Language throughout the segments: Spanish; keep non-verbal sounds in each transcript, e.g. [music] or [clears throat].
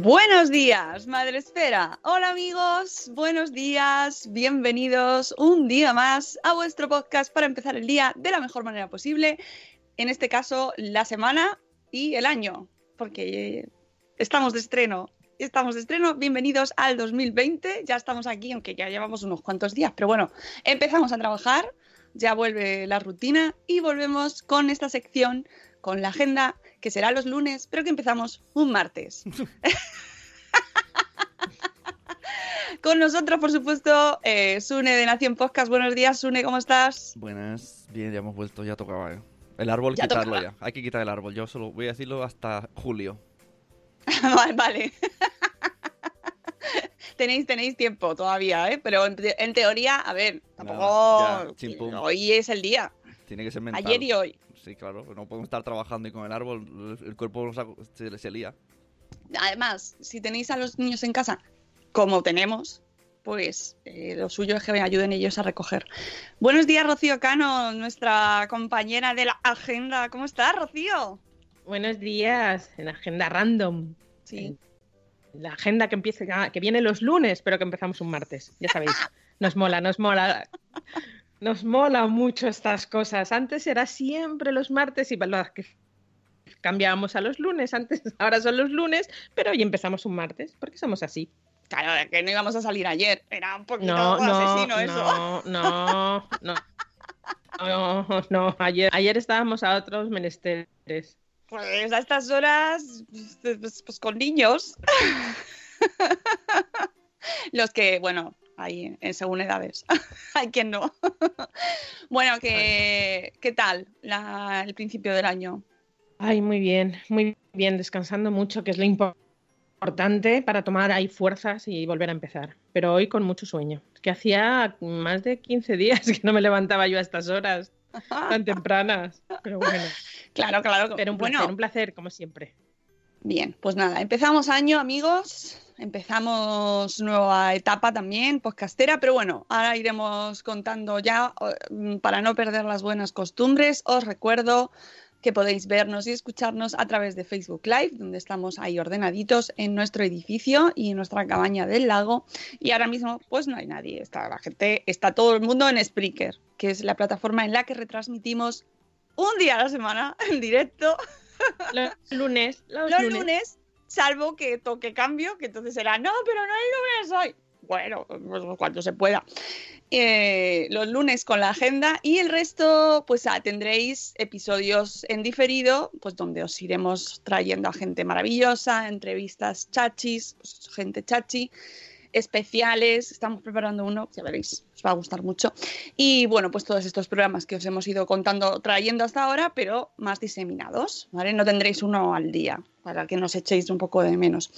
Buenos días, Madre Esfera. Hola amigos, buenos días, bienvenidos un día más a vuestro podcast para empezar el día de la mejor manera posible. En este caso, la semana y el año, porque estamos de estreno. Estamos de estreno, bienvenidos al 2020. Ya estamos aquí, aunque ya llevamos unos cuantos días, pero bueno, empezamos a trabajar, ya vuelve la rutina y volvemos con esta sección, con la agenda que será los lunes, pero que empezamos un martes. [laughs] Con nosotros, por supuesto, eh, Sune de Nación Podcast. Buenos días, Sune, ¿cómo estás? Buenas, bien, ya hemos vuelto, ya tocaba. ¿eh? El árbol, Ya quitarlo tocaba. ya. Hay que quitar el árbol. Yo solo voy a decirlo hasta julio. [laughs] vale, vale. [laughs] tenéis, tenéis tiempo todavía, ¿eh? Pero en, te- en teoría, a ver, tampoco. ya, hoy es el día. Tiene que ser mental. Ayer y hoy. Sí, claro. No podemos estar trabajando y con el árbol el- cuerpo se, se lía. Además, si tenéis a los niños en casa, como tenemos, pues eh, lo suyo es que me ayuden ellos a recoger. Buenos días, Rocío Cano, nuestra compañera de la agenda. ¿Cómo estás, Rocío? Buenos días, en Agenda Random. Sí. La agenda que empieza, que viene los lunes, pero que empezamos un martes. Ya sabéis, [laughs] nos mola, nos mola. Nos mola mucho estas cosas. Antes era siempre los martes y que cambiábamos a los lunes. Antes, [laughs] ahora son los lunes, pero hoy empezamos un martes, porque somos así. Claro, que no íbamos a salir ayer. Era un poquito No, no, asesino eso. no, no, no. No, no, ayer, ayer estábamos a otros menesteres. Pues a estas horas, pues, pues- pues con niños. [laughs] Los que, bueno, hay en según edades. [laughs] hay quien no. [laughs] bueno, que, ¿qué tal la- el principio del año? Ay, muy bien, muy bien, descansando mucho, que es lo impo- importante para tomar ahí fuerzas y volver a empezar. Pero hoy con mucho sueño. Es que hacía más de 15 días que no me levantaba yo a estas horas [laughs] tan tempranas. Pero bueno, Claro, claro. pero un placer, bueno, un placer, como siempre. bien, pues nada, empezamos año, amigos. Empezamos nueva etapa también, podcastera, pero bueno, ahora iremos contando ya, eh, para no perder las buenas costumbres, os recuerdo que podéis vernos y escucharnos a través de Facebook Live, donde estamos ahí ordenaditos en nuestro edificio y en nuestra cabaña del lago. Y ahora mismo, pues no hay nadie, está la gente, está todo el mundo en Spreaker, que es la plataforma en la que retransmitimos un día a la semana en directo Los lunes, los, los lunes. lunes, salvo que toque cambio, que entonces será, no, pero no el lunes hoy. Bueno, pues cuando se pueda. Eh, los lunes con la agenda y el resto, pues ah, tendréis episodios en diferido, pues donde os iremos trayendo a gente maravillosa, entrevistas chachis, pues, gente chachi, especiales. Estamos preparando uno, ya veréis, os va a gustar mucho. Y bueno, pues todos estos programas que os hemos ido contando, trayendo hasta ahora, pero más diseminados, ¿vale? No tendréis uno al día para que nos echéis un poco de menos.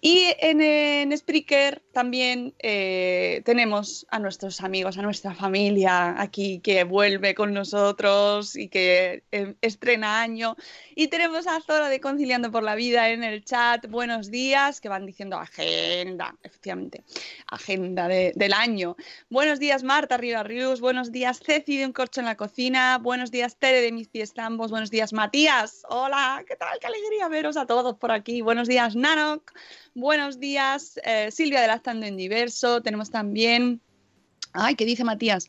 Y en, en Spreaker también eh, tenemos a nuestros amigos, a nuestra familia aquí que vuelve con nosotros y que eh, estrena año. Y tenemos a Zora de Conciliando por la Vida en el chat. Buenos días, que van diciendo agenda, efectivamente, agenda de- del año. Buenos días, Marta Riva Rius. Buenos días, Ceci de Un Corcho en la Cocina. Buenos días, Tere de Mis Pies Tambos. Buenos días, Matías. Hola, ¿qué tal? Qué alegría veros a todos por aquí. Buenos días, Nanok. Buenos días, eh, Silvia de Lactando en Diverso. Tenemos también. Ay, ¿qué dice Matías?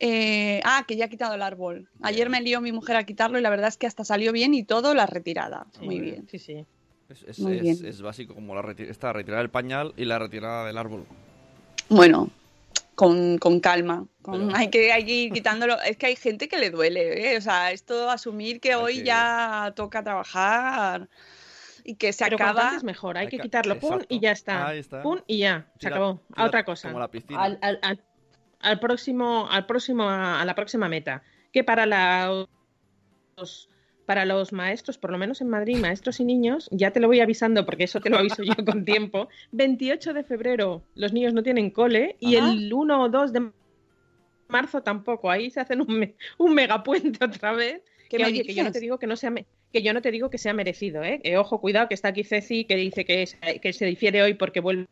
Eh, ah, que ya ha quitado el árbol. Ayer me lió mi mujer a quitarlo y la verdad es que hasta salió bien y todo la retirada. Sí, Muy bien. Sí, sí. Es, es- Muy es- bien. es básico como la reti- esta retirada del pañal y la retirada del árbol. Bueno, con, con calma. con- Pero- hay, que, hay que ir quitándolo. Es que hay gente que le duele, ¿eh? O sea, esto asumir que Hay hoy que- ya toca trabajar y que se Pero acaba. antes mejor, hay Hay que que- quitarlo, pum, y ya está. Ahí está. Pum, y ya, se Tira- acabó. tira a otra cosa. Como la piscina. Al, al- al- al próximo, al próximo, a la próxima meta. Que para la- los, para los maestros, por lo menos en Madrid, maestros y niños, ya te lo voy avisando porque eso te lo aviso yo con tiempo. [laughs] 28 de febrero los niños no tienen cole y Ajá. el 1 o 2 de marzo tampoco. Ahí se hacen un, me- un megapuente [laughs] otra vez. ¿Qué que, oye, que yo no te digo que no sea que yo no te digo que sea merecido, ¿eh? Que, ojo, cuidado, que está aquí Ceci, que dice que, es- que se difiere hoy porque vuelve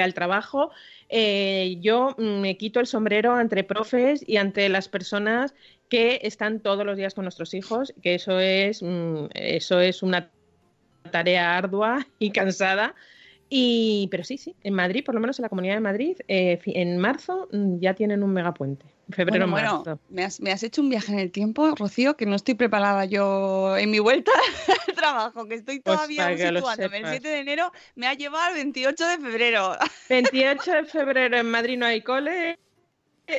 al trabajo. Eh, yo me quito el sombrero ante profes y ante las personas que están todos los días con nuestros hijos, que eso es, mm, eso es una tarea ardua y cansada. Y, pero sí, sí, en Madrid, por lo menos en la Comunidad de Madrid, eh, en marzo mm, ya tienen un megapuente. Febrero, Bueno, marzo. bueno, me has, me has hecho un viaje en el tiempo, Rocío, que no estoy preparada yo en mi vuelta [laughs] al trabajo, que estoy Pues todavía lo situándome. El sepas. 7 de enero me ha llevado al 28 de febrero. [laughs] 28 de febrero en Madrid no hay cole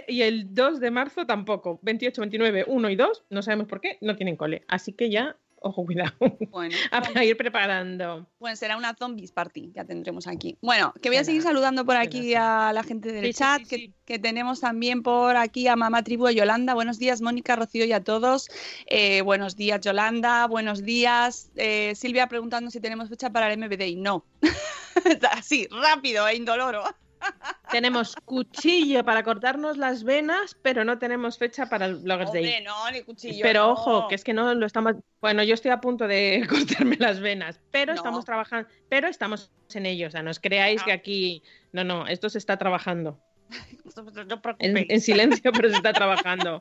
y el 2 de marzo tampoco. 28, 29, 1 y 2, no sabemos por qué, no tienen cole. Así que ya, ojo, cuidado, Bueno, [laughs] a ir preparando. Pues será una zombies party, ya tendremos aquí. Bueno, que voy a seguir saludando por aquí a la gente del Sí, chat, sí, que, sí. que tenemos también por aquí a Mamá Tribu de Yolanda. Buenos días, Mónica, Rocío y a todos. Eh, buenos días, Yolanda. Buenos días. Eh, Silvia preguntando si tenemos fecha para el MBD y no. [laughs] Así, rápido e indoloro. [laughs] Tenemos cuchillo para cortarnos las venas, pero no tenemos fecha para el Bloggers Hombre, Day. no, ni cuchillo. Pero no. ojo, que es que no lo estamos. Bueno, yo estoy a punto de [laughs] cortarme las venas, pero No. estamos trabajando, pero estamos en ello. O sea, no os creáis No. que aquí. No, no, esto se está trabajando. [laughs] En, silencio, pero se está trabajando.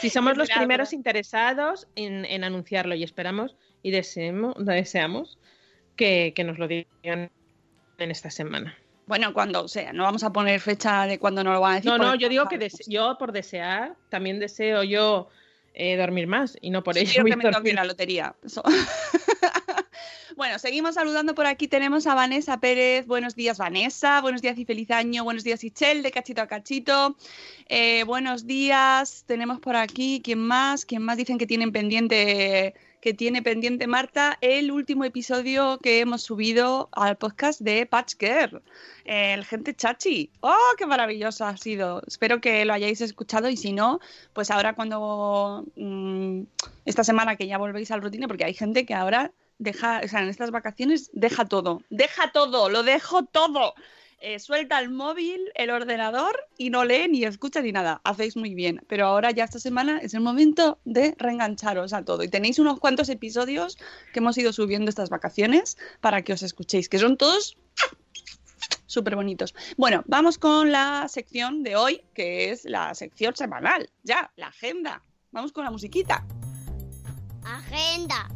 Si [laughs] somos los primeros interesados en, en anunciarlo y esperamos y deseemos, deseamos que, que nos lo digan en esta semana. Bueno, cuando sea, no vamos a poner fecha de cuando nos lo van a decir. No, no, yo digo que yo por desear, también deseo yo eh, dormir más y no por Sí, ello voy [laughs] que me toque la lotería. Eso. [laughs] bueno, seguimos saludando por aquí. Tenemos a Vanessa Pérez. Buenos días, Vanessa. Buenos días y feliz año. Buenos días, Ichel, de cachito a cachito. Eh, buenos días. Tenemos por aquí, ¿quién más? ¿Quién más dicen que tienen pendiente? Que tiene pendiente Marta el último episodio que hemos subido al podcast de Patch Girl, el gente chachi. ¡Oh, qué maravilloso ha sido! Espero que lo hayáis escuchado y si no, pues ahora cuando mm, esta semana que ya volvéis al rutina, porque hay gente que ahora deja, o sea, en estas vacaciones deja todo, deja todo, lo dejo todo. Eh, suelta el móvil, el ordenador y no lee ni escucha ni nada. Hacéis muy bien. Pero ahora ya esta semana es el momento de reengancharos a todo. Y tenéis unos cuantos episodios que hemos ido subiendo estas vacaciones para que os escuchéis, que son todos súper bonitos. Bueno, vamos con la sección de hoy, que es la sección semanal. Ya, la agenda. Vamos con la musiquita. Agenda.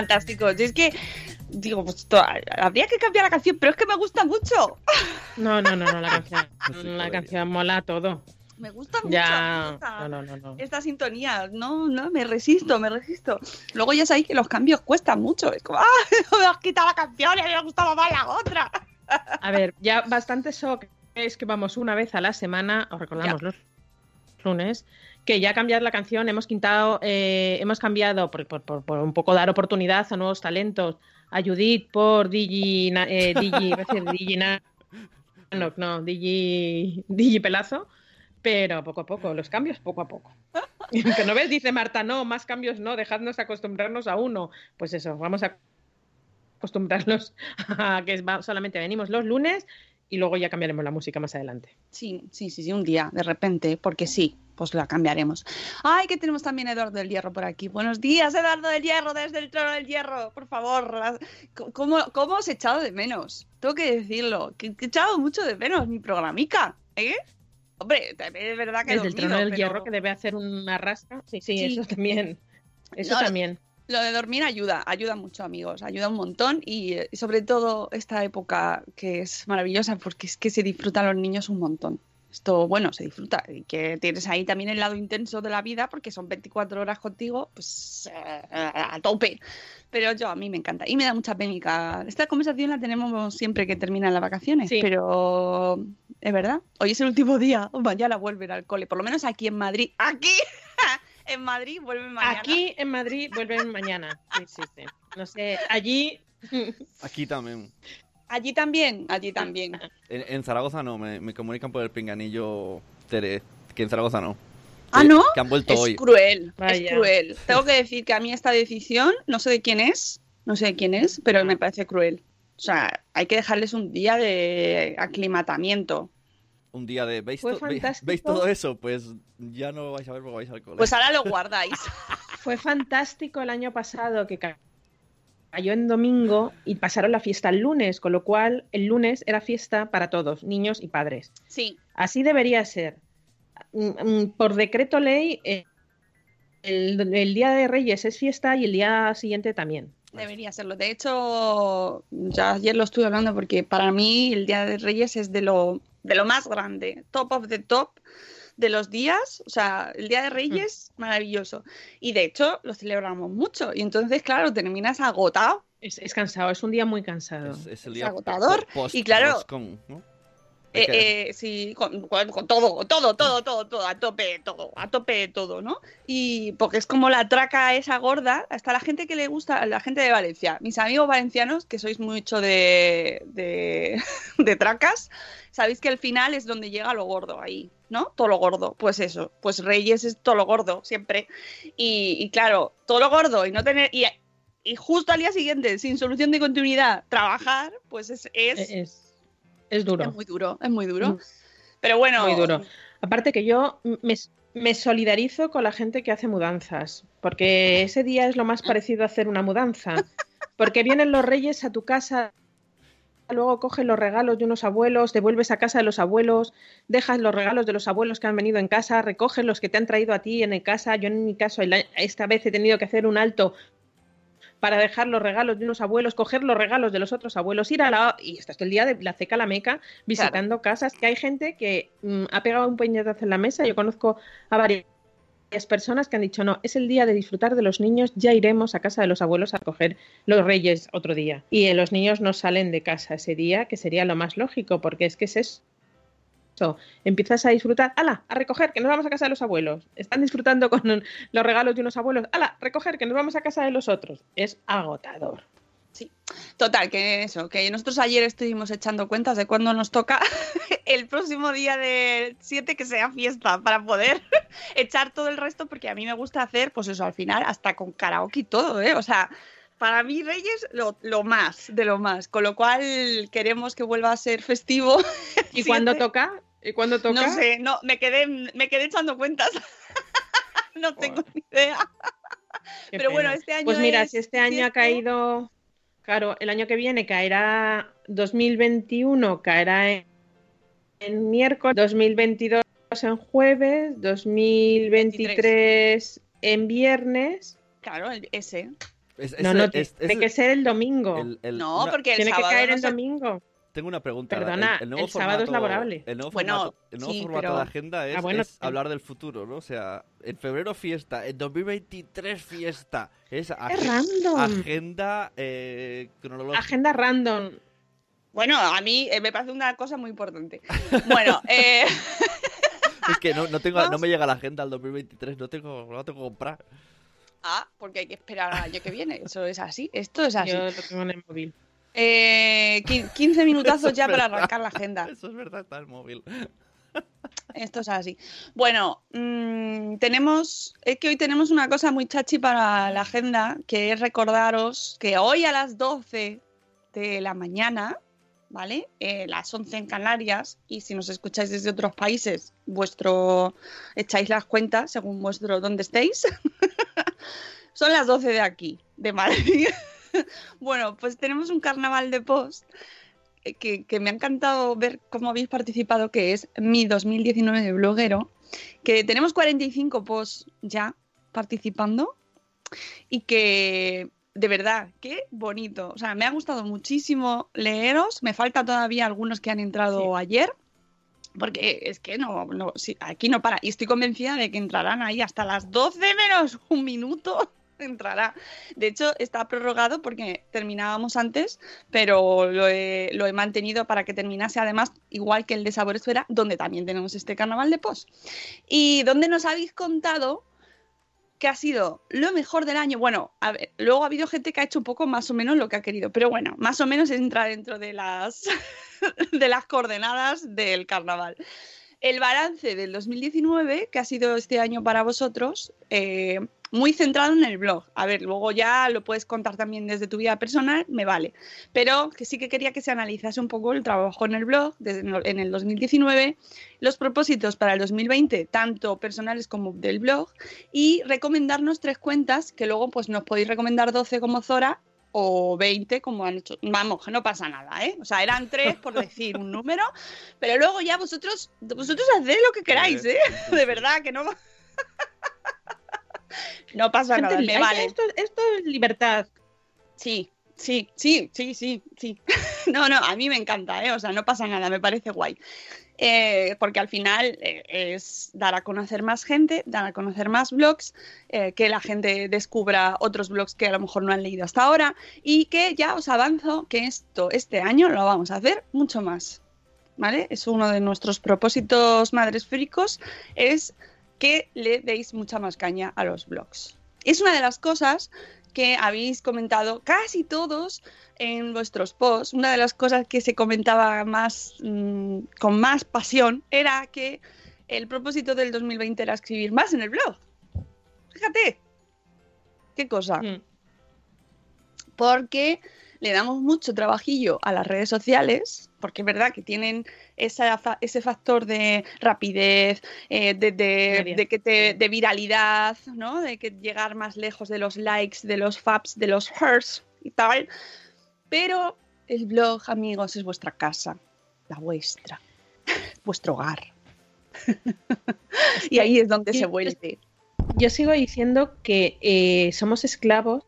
Fantástico. Si es que, digo, pues habría que cambiar la canción, pero es que me gusta mucho. No, no, no, no, la [laughs] canción, la canción mola todo. Me gusta mucho. Ya. gusta No, no, no. no. Esta sintonía, no, no, me resisto, me resisto. Luego ya sabéis que los cambios cuestan mucho. Es como, [laughs] ¡ah! Me has quitado la canción y me gustaba más la otra. A ver, ya bastante shock es que vamos una vez a la semana, os recordamos los lunes, que ya cambiar la canción, hemos quitado, eh, hemos cambiado por, por- por- por un poco dar oportunidad a nuevos talentos, a Judith por Digi, eh, Digi, Digi no, no, Digi, Digi Pelazo, pero poco a poco, los cambios poco a poco. Que no ves, dice Marta, no, más cambios no, dejadnos acostumbrarnos a uno. Pues eso, vamos a acostumbrarnos a que solamente venimos los lunes y luego ya cambiaremos la música más adelante. Sí, sí, sí, sí, un día, de repente, porque sí, pues la cambiaremos. Ay, que tenemos también a Eduardo del Hierro por aquí. Buenos días, Eduardo del Hierro, desde el trono del Hierro, por favor. ¿Cómo, cómo os he echado de menos? Tengo que decirlo, que, he echado mucho de menos mi programica, ¿eh? Hombre, también es verdad que Desde el trono dormido, del pero hierro que debe hacer una rasca. Sí, sí, Sí. eso también. [laughs] Eso no. también. Lo de dormir ayuda, ayuda mucho, amigos, ayuda un montón y, eh, y sobre todo esta época que es maravillosa porque es que se disfrutan los niños un montón. Esto, bueno, se disfruta y que tienes ahí también el lado intenso de la vida porque son 24 horas contigo, pues eh, a tope. Pero yo, a mí me encanta y me da mucha pénica. Esta conversación la tenemos siempre que terminan las vacaciones, Sí. pero es verdad, hoy es el último día, mañana vuelven al cole, por lo menos aquí en Madrid. ¡Aquí! [laughs] en Madrid vuelven mañana. Aquí en Madrid vuelven mañana. Sí, sí, sí. No sé, allí. [laughs] Aquí también. Allí también, allí también. En, en Zaragoza no, me, me comunican por el pinganillo Tere, que en Zaragoza no. ¿Ah, no? Que han vuelto Es hoy. cruel, es cruel. Tengo que decir que a mí esta decisión, no sé de quién es, no sé de quién es, pero me parece cruel. O sea, hay que dejarles un día de aclimatamiento. Un día de. ¿veis, Fue to- ve- fantástico. ¿Veis todo eso? Pues ya no lo vais a ver porque vais al cole. Pues ahora lo guardáis. [laughs] Fue fantástico el año pasado que ca- cayó en domingo y pasaron la fiesta el lunes, con lo cual el lunes era fiesta para todos, niños y padres. Sí, Así debería ser. Mm, mm, Por decreto ley, eh, el, el Día de Reyes es fiesta y el día siguiente también. debería serlo. De hecho, ya ayer lo estuve hablando porque para mí el Día de Reyes es de lo, de lo más grande, top of the top de los días. O sea, el Día de Reyes, maravilloso. Y de hecho, lo celebramos mucho. Y entonces, claro, terminas agotado. Es, es cansado, es un día muy cansado. Es, es el es día agotador, po- post- y claro- ¿no? Eh, eh, sí, con, con- con todo, todo, todo, todo, todo, a tope, todo, a tope todo, ¿no? Y porque es como la traca esa gorda, hasta la gente que le gusta, la gente de Valencia, mis amigos valencianos, que sois mucho de, de, [laughs] de tracas, sabéis que el final es donde llega lo gordo ahí, ¿no? Todo lo gordo, pues eso, pues Reyes es todo lo gordo, siempre. Y, y claro, todo lo gordo y no tener... Y, y justo al día siguiente, sin solución de continuidad, trabajar, pues es, es, Es, es duro. es muy duro, es muy duro. Mm. Pero bueno, Muy duro. Aparte que yo me, me solidarizo con la gente que hace mudanzas, porque ese día es lo más parecido a hacer una mudanza. Porque vienen los reyes a tu casa, luego coges los regalos de unos abuelos, te vuelves a casa de los abuelos, dejas los regalos de los abuelos que han venido en casa, recoges los que te han traído a ti en el casa. Yo en mi caso esta vez he tenido que hacer un alto para dejar los regalos de unos abuelos, coger los regalos de los otros abuelos, ir a la... Y estás todo el día de la ceca a la meca visitando casas, que hay gente que mm, ha pegado un puñetazo en la mesa. Yo conozco a varias personas que han dicho, no, es el día de disfrutar de los niños, ya iremos a casa de los abuelos a coger los reyes otro día. Y eh, los niños no salen de casa ese día, que sería lo más lógico, porque es que es eso. Empiezas a disfrutar, ¡ala! A recoger, que nos vamos a casa de los abuelos. Están disfrutando con los regalos de unos abuelos, ¡ala! Recoger, que nos vamos a casa de los otros. Es agotador. total, que eso, que nosotros ayer estuvimos echando cuentas de cuándo nos toca [laughs] el próximo día de 7 que sea fiesta para poder [laughs] echar todo el resto, porque a mí me gusta hacer, pues eso, al final, hasta con karaoke y todo, ¿eh? O sea, para mí Reyes lo, lo más, de lo más, con lo cual queremos que vuelva a ser festivo. [laughs] ¿Y Siete. toca? ¿Y cuándo toca? No sé, no, me quedé, me quedé echando cuentas. [laughs] no tengo ni idea. Qué Pero bueno, pena. este año Pues mira, es si este año ha caído, claro, el año que viene caerá 2021, caerá en, en miércoles, 2022 en jueves, 2023 en viernes. Claro, el- ese. es- no, ese- no, es- tiene que ser el domingo. el- el- No, porque el tiene que sábado caer no el se- domingo. Tengo una pregunta. Perdona, el, sábado es laborable. El nuevo Bueno, formato, el nuevo sí, formato pero- de agenda es, Ah, bueno, es sí. hablar del futuro, ¿no? O sea, en febrero fiesta, en 2023 fiesta. Es, Es ag- random. agenda eh, cronológica. Agenda random. Bueno, a mí eh, me parece una cosa muy importante. Bueno, [laughs] eh, Es que no, no, tengo, no me llega la agenda al 2023, no tengo, no la tengo que comprar. ah, porque hay que esperar al año que viene. Eso es así. Esto es así. Yo lo tengo en el móvil. Eh, qui- 15 minutazos Eso es ya para arrancar la agenda. Eso es verdad, está el móvil. Esto es así. Bueno, mm, tenemos, es que hoy tenemos una cosa muy chachi para la agenda, que es recordaros que hoy a las 12 de la mañana, ¿vale? Eh, las 11 en Canarias, y si nos escucháis desde otros países, vuestro, echáis las cuentas según vuestro dónde estéis. [laughs] Son las 12 de aquí, de Madrid. [laughs] bueno, pues tenemos un carnaval de post eh, que, que me ha encantado ver cómo habéis participado, que es mi 2019 de bloguero, que tenemos 45 posts ya participando y que de verdad, qué bonito. O sea, me ha gustado muchísimo leeros. Me falta todavía algunos que han entrado ayer. Porque es que no, no sí, aquí no para. Y estoy convencida de que entrarán ahí hasta las 12 menos un minuto. [laughs] Entrará. De hecho, está prorrogado porque terminábamos antes, pero lo he, mantenido para que terminase además, igual que el de Sabor Esfera, donde también tenemos este carnaval de post. Y donde nos habéis contado que ha sido lo mejor del año. Bueno, luego ha habido gente que ha hecho un poco más o menos lo que ha querido, pero bueno, más o menos entra dentro de las, [laughs] de las coordenadas del carnaval. El balance del 2019, que ha sido este año para vosotros, eh, muy centrado en el blog. A ver, luego ya lo puedes contar también desde tu vida personal, me vale. Pero que sí que quería que se analizase un poco el trabajo en el blog desde en el 2019, los propósitos para el 2020, tanto personales como del blog, y recomendarnos tres cuentas que luego pues nos podéis recomendar 12 como Zora o 20 como han hecho. Vamos, que no pasa nada, ¿eh? O sea, eran tres por decir un número, pero luego ya vosotros vosotros haced lo que queráis, ¿eh? De verdad que no no pasa Gente, nada, me vale. Esto, esto es libertad. Sí, sí, sí, sí, sí, sí. [laughs] No, no, a mí me encanta, ¿eh? O sea, no pasa nada, me parece guay. Eh, porque al final eh, es dar a conocer más gente, dar a conocer más blogs, eh, que la gente descubra otros blogs que a lo mejor no han leído hasta ahora y que ya os avanzo que esto este año lo vamos a hacer mucho más. ¿Vale? Es uno de nuestros propósitos madres fricos, es que le deis mucha más caña a los blogs. Es una de las cosas que habéis comentado casi todos en vuestros posts. Una de las cosas que se comentaba más mmm, con más pasión era que el propósito del 2020 era escribir más en el blog. Fíjate, qué cosa. Mm. Porque le damos mucho trabajillo a las redes sociales, porque es verdad que tienen esa, ese factor de rapidez, eh, de, de, de, que te, de viralidad, ¿no? de que llegar más lejos de los likes, de los faps, de los hearts y tal. Pero el blog, amigos, es vuestra casa, la vuestra, [laughs] vuestro hogar. [laughs] y ahí es donde se vuelve. Yo sigo diciendo que eh, somos esclavos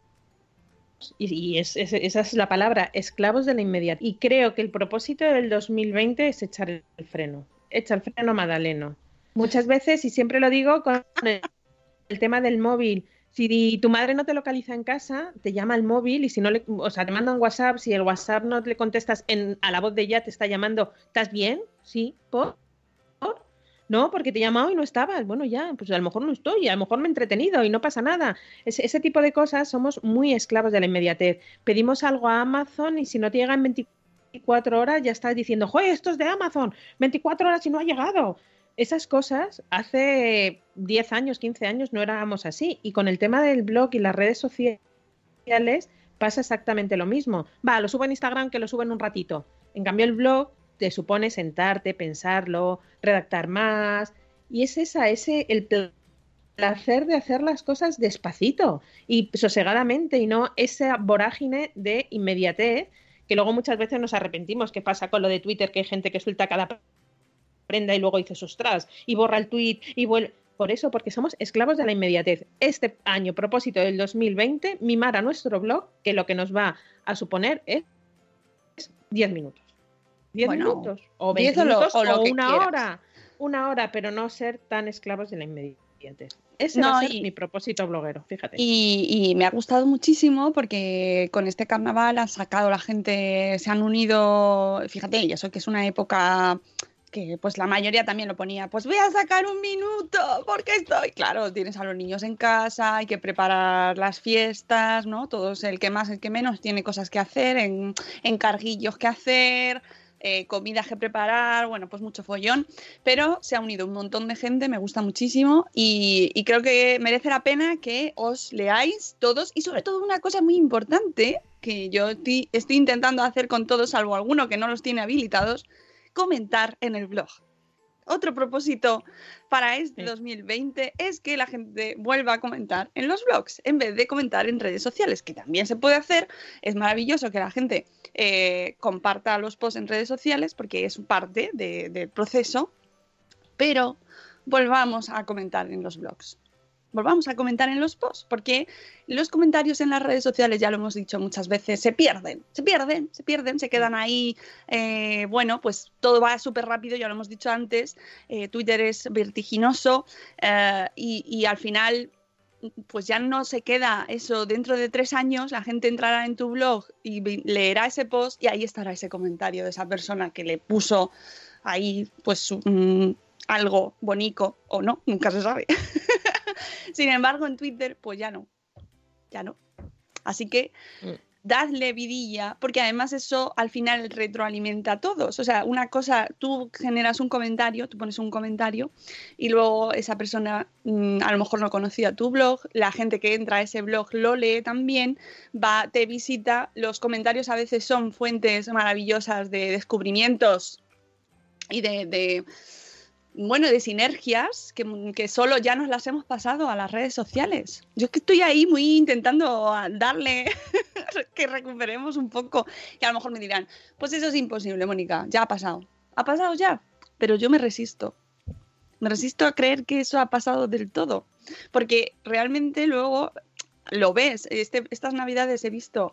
y, y es, es, esa es la palabra, esclavos de la inmediatez. Y creo que el propósito del 2020 es echar el freno, echa el freno Madaleno. Muchas veces, y siempre lo digo con el, el tema del móvil, si tu madre no te localiza en casa, te llama al móvil y si no le, o sea, te manda un WhatsApp, si el WhatsApp no le contestas en, a la voz de ella, te está llamando, ¿estás bien? Sí, ¿por? No, porque te he llamado y no estabas. Bueno, ya, pues a lo mejor no estoy, a lo mejor me he entretenido y no pasa nada. Ese, ese tipo de cosas somos muy esclavos de la inmediatez. Pedimos algo a Amazon y si no te llega en 24 horas ya estás diciendo, ¡joder, esto es de Amazon! 24 horas y no ha llegado. Esas cosas hace 10 años, 15 años no éramos así. Y con el tema del blog y las redes sociales pasa exactamente lo mismo. Va, lo subo en Instagram que lo subo en un ratito. En cambio, el blog te supone sentarte, pensarlo, redactar más. Y es esa, ese el placer de hacer las cosas despacito y sosegadamente y no esa vorágine de inmediatez que luego muchas veces nos arrepentimos. ¿Qué pasa con lo de Twitter? Que hay gente que suelta cada prenda y luego dices, ostras, y borra el tweet y vuelve. Por eso, porque somos esclavos de la inmediatez. Este año, propósito del 2020, mimar a nuestro blog, que lo que nos va a suponer es 10 minutos. 10 Bueno, minutos o 10 20 o lo- minutos o lo que una quieras. hora. Una hora, pero no ser tan esclavos de la inmediatez. Ese No, va a ser y- mi propósito bloguero, fíjate. Y, y me ha gustado muchísimo porque con este carnaval han sacado la gente, se han unido, fíjate, y eso que es una época que pues la mayoría también lo ponía, pues voy a sacar un minuto porque estoy, claro, tienes a los niños en casa, hay que preparar las fiestas, ¿no? Todos, el que más, el que menos, tiene cosas que hacer, en, encarguillos que hacer, eh, comidas que preparar, bueno, pues mucho follón, pero se ha unido un montón de gente, me gusta muchísimo y, y creo que merece la pena que os leáis todos y sobre todo una cosa muy importante que yo estoy, intentando hacer con todos, salvo alguno que no los tiene habilitados, comentar en el blog. Otro propósito para este Sí. 2020 es que la gente vuelva a comentar en los blogs en vez de comentar en redes sociales, que también se puede hacer. Es maravilloso que la gente eh, comparta los posts en redes sociales porque es parte de- del proceso, pero volvamos a comentar en los blogs. Volvamos a comentar en los posts, porque los comentarios en las redes sociales, ya lo hemos dicho muchas veces, se pierden, se pierden, se pierden, se quedan ahí. eh, bueno, pues todo va súper rápido, ya lo hemos dicho antes. eh, Twitter es vertiginoso eh, y, y al final pues ya no se queda eso. Dentro de tres años la gente entrará en tu blog y leerá ese post y ahí estará ese comentario de esa persona que le puso ahí pues algo bonito o no, nunca se sabe. [laughs] Sin embargo, en Twitter pues ya no, ya no. Así que Mm. dadle vidilla, porque además eso al final retroalimenta a todos. O sea, una cosa, tú generas un comentario, tú pones un comentario y luego esa persona mm, a lo mejor no conocía tu blog, la gente que entra a ese blog lo lee también, va, te visita, los comentarios a veces son fuentes maravillosas de descubrimientos y de, de, bueno, de sinergias que, que solo ya nos las hemos pasado a las redes sociales. Yo es que estoy ahí muy intentando darle [laughs] que recuperemos un poco y a lo mejor me dirán, pues eso es imposible, Mónica, ya ha pasado. Ha pasado ya, pero yo me resisto. Me resisto a creer que eso ha pasado del todo, porque realmente luego lo ves. Este, estas navidades he visto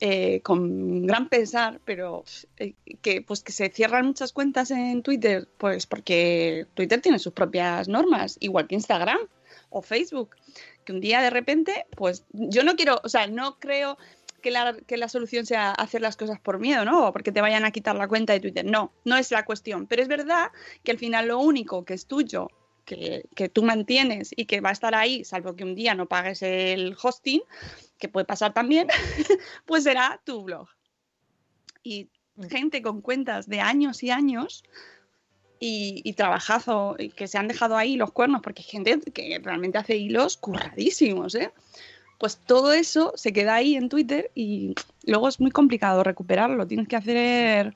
eh, con gran pesar, pero eh, que pues que se cierran muchas cuentas en Twitter, pues porque Twitter tiene sus propias normas, igual que Instagram o Facebook, que un día de repente, pues yo no quiero, o sea, no creo que la, que la solución sea hacer las cosas por miedo, ¿no? O porque te vayan a quitar la cuenta de Twitter. No, no es la cuestión. Pero es verdad que al final lo único que es tuyo, que, que tú mantienes y que va a estar ahí, salvo que un día no pagues el hosting, que puede pasar también, [laughs] pues será tu blog. Y gente con cuentas de años y años y, y trabajazo y que se han dejado ahí los cuernos, porque hay gente que realmente hace hilos curradísimos, ¿eh? Pues todo eso se queda ahí en Twitter y luego es muy complicado recuperarlo. Tienes que hacer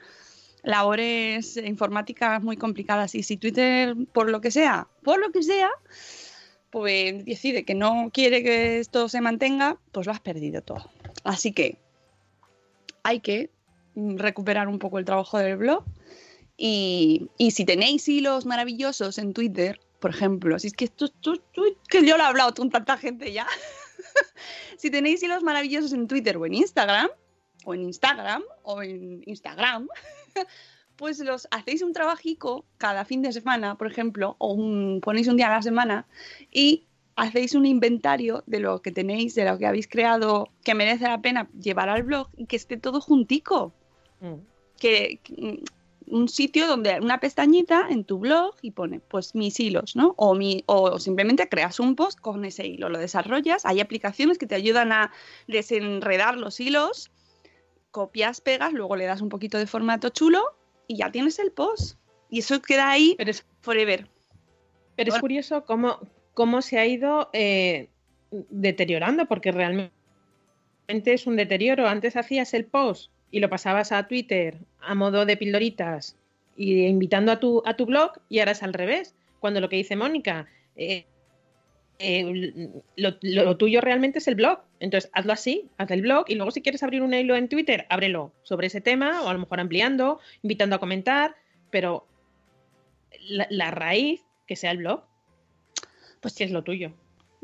labores informáticas muy complicadas. Y si Twitter, por lo que sea, por lo que sea, pues decide que no quiere que esto se mantenga, pues lo has perdido todo. Así que hay que mm, recuperar un poco el trabajo del blog. Y, y si tenéis hilos maravillosos en Twitter, por ejemplo, si es que esto, que yo lo he hablado con tanta gente ya. [laughs] si tenéis hilos maravillosos en Twitter o en Instagram, o en Instagram, o en Instagram, [laughs] pues los hacéis un trabajico cada fin de semana, por ejemplo, o un, ponéis un día a la semana y hacéis un inventario de lo que tenéis, de lo que habéis creado, que merece la pena llevar al blog y que esté todo juntico. Mm. Que, que- un sitio donde una pestañita en tu blog y pone pues mis hilos, ¿no? O, mi, o simplemente creas un post con ese hilo, lo desarrollas. Hay aplicaciones que te ayudan a desenredar los hilos, copias, pegas, luego le das un poquito de formato chulo y ya tienes el post. Y eso queda ahí Pero es, forever. pero es curioso cómo, cómo se ha ido eh, deteriorando, porque realmente es un deterioro. Antes hacías el post y lo pasabas a Twitter a modo de pildoritas y invitando a tu, a tu blog y ahora es al revés. Cuando lo que dice Mónica, eh, eh, lo, lo tuyo realmente es el blog. Entonces, hazlo así, haz el blog y luego si quieres abrir un hilo en Twitter, ábrelo sobre ese tema o a lo mejor ampliando, invitando a comentar, pero la, la raíz que sea el blog, pues que es lo tuyo.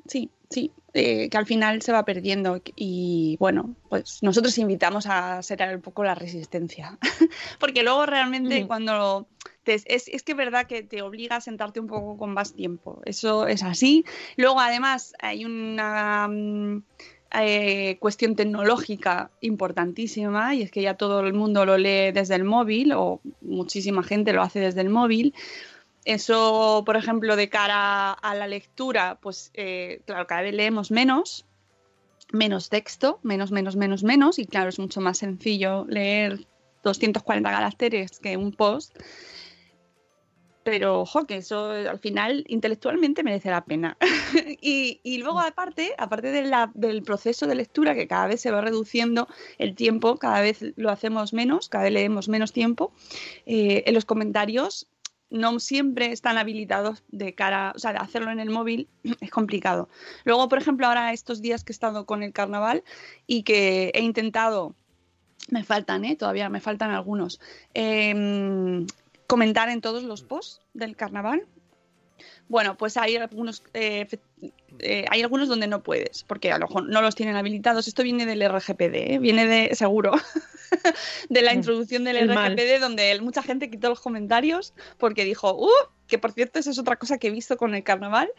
Sí, sí. eh, que al final se va perdiendo. Y bueno, pues nosotros invitamos a ser un poco la resistencia. [laughs] Porque luego realmente cuando... es, es que es verdad que te obliga a sentarte un poco con más tiempo. Eso es así. Luego, además, hay una mm, eh, cuestión tecnológica importantísima y es que ya todo el mundo lo lee desde el móvil o muchísima gente lo hace desde el móvil. Eso, por ejemplo, de cara a la lectura, pues eh, claro, cada vez leemos menos, menos texto, menos, menos, menos, menos, y claro, es mucho más sencillo leer 240 caracteres que un post. Pero, ojo, que eso eh, al final intelectualmente merece la pena. [laughs] y, y luego, aparte, aparte de la- del proceso de lectura, que cada vez se va reduciendo el tiempo, cada vez lo hacemos menos, cada vez leemos menos tiempo, eh, en los comentarios no siempre están habilitados de cara, o sea, de hacerlo en el móvil [clears throat] es complicado. Luego, por ejemplo, ahora estos días que he estado con el carnaval y que he intentado, me faltan, ¿eh? todavía me faltan algunos, em, comentar en todos los posts del carnaval. Bueno, pues hay algunos, eh, eh, hay algunos donde no puedes, porque a lo mejor no los tienen habilitados. Esto viene del RGPD, ¿eh? viene de, seguro, [laughs] de la Mm, introducción del el mal. RGPD, donde mucha gente quitó los comentarios porque dijo, ¡uh! Que por cierto, esa es otra cosa que he visto con el carnaval,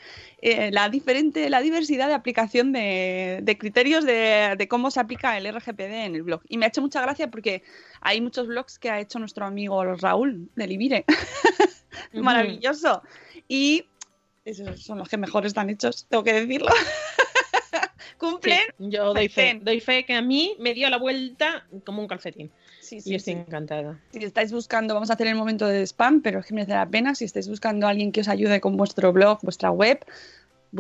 eh, la diferente, la diversidad de aplicación de, de criterios de, de cómo se aplica el RGPD en el blog. Y me ha hecho mucha gracia porque hay muchos blogs que ha hecho nuestro amigo Raúl de Libire. [laughs] Ujú. Maravilloso. Y esos son los que mejor están hechos, tengo que decirlo. [laughs] Sí, Cumplen. yo doy fe, doy fe que a mí me dio la vuelta como un calcetín. Sí, y estoy sí. encantada. Si estáis buscando, vamos a hacer el momento de spam, pero es que merece la pena. Si estáis buscando a alguien que os ayude con vuestro blog, vuestra web,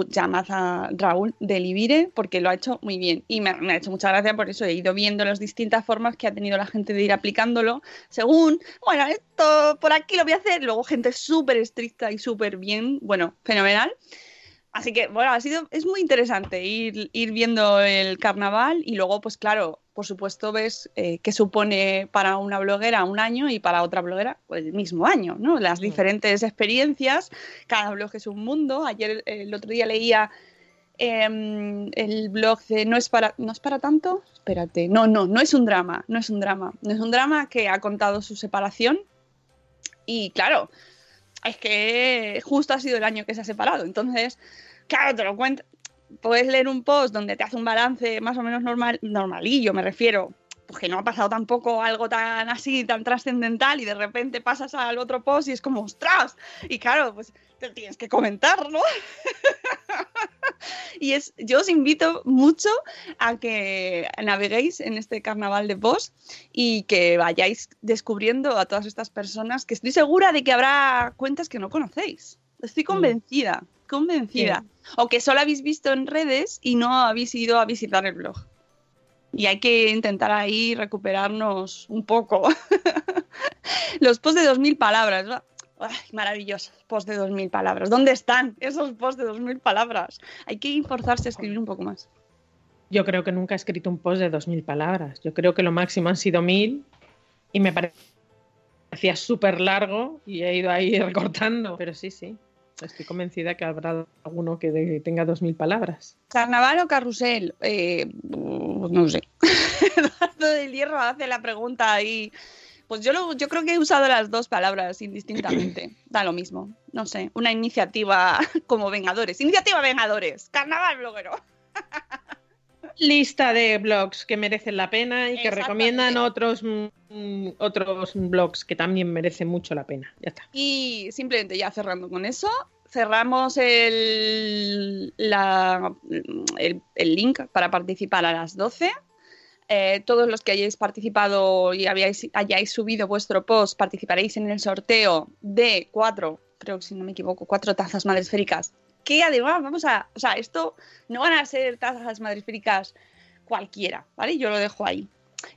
llamad a Raúl de Libire porque lo ha hecho muy bien. Y me, me ha hecho mucha gracia por eso. He ido viendo las distintas formas que ha tenido la gente de ir aplicándolo según, bueno, esto por aquí lo voy a hacer. Luego gente súper estricta y súper bien, bueno, fenomenal. Así que, bueno, ha sido, es muy interesante ir, ir viendo el carnaval y luego, pues claro, por supuesto ves eh, qué supone para una bloguera un año y para otra bloguera pues, el mismo año, ¿no? Las diferentes experiencias, cada blog es un mundo. Ayer, eh, el otro día leía em, el blog de No es para, ¿no es para tanto? Espérate, no, no, no es un drama, no es un drama. No es un drama que ha contado su separación y claro, es que justo ha sido el año que se ha separado. Entonces, claro, te lo cuento. Puedes leer un post donde te hace un balance más o menos normal, normalillo, me refiero. Pues que no ha pasado tampoco algo tan así, tan trascendental, y de repente pasas al otro post y es como, ¡ostras! Y claro, pues te tienes que comentar, ¿no? [laughs] y es, yo os invito mucho a que naveguéis en este carnaval de post y que vayáis descubriendo a todas estas personas que estoy segura de que habrá cuentas que no conocéis. Estoy convencida, convencida. O que solo habéis visto en redes y no habéis ido a visitar el blog. Y hay que intentar ahí recuperarnos un poco. [laughs] Los posts de 2.000 palabras. ¿no? Ay, maravillosos, posts de 2.000 palabras. ¿Dónde están esos posts de 2.000 palabras? Hay que forzarse a escribir un poco más. Yo creo que nunca he escrito un post de 2.000 palabras. Yo creo que lo máximo han sido 1.000 y me parecía súper largo y he ido ahí [laughs] recortando. Pero sí, sí, estoy convencida que habrá alguno que de- tenga 2.000 palabras. ¿Carnaval o carrusel? Eh, no sé. [laughs] Eduardo del Hierro hace la pregunta ahí. Pues yo, lo- yo creo que he usado las dos palabras indistintamente. [clears throat] Da lo mismo. No sé. Una iniciativa [laughs] como Vengadores. Iniciativa Vengadores. Carnaval bloguero. Lista de blogs que merecen la pena y que recomiendan otros, mm, otros blogs que también merecen mucho la pena. Ya está. Y simplemente ya cerrando con eso, cerramos el, la- el, el link para participar a las 12. Eh, todos los que hayáis participado y habíais, hayáis subido vuestro post participaréis en el sorteo de cuatro, creo que si no me equivoco, cuatro tazas madresféricas. Que además, vamos a. O sea, esto no van a ser tazas madresféricas cualquiera, ¿vale? Yo lo dejo ahí.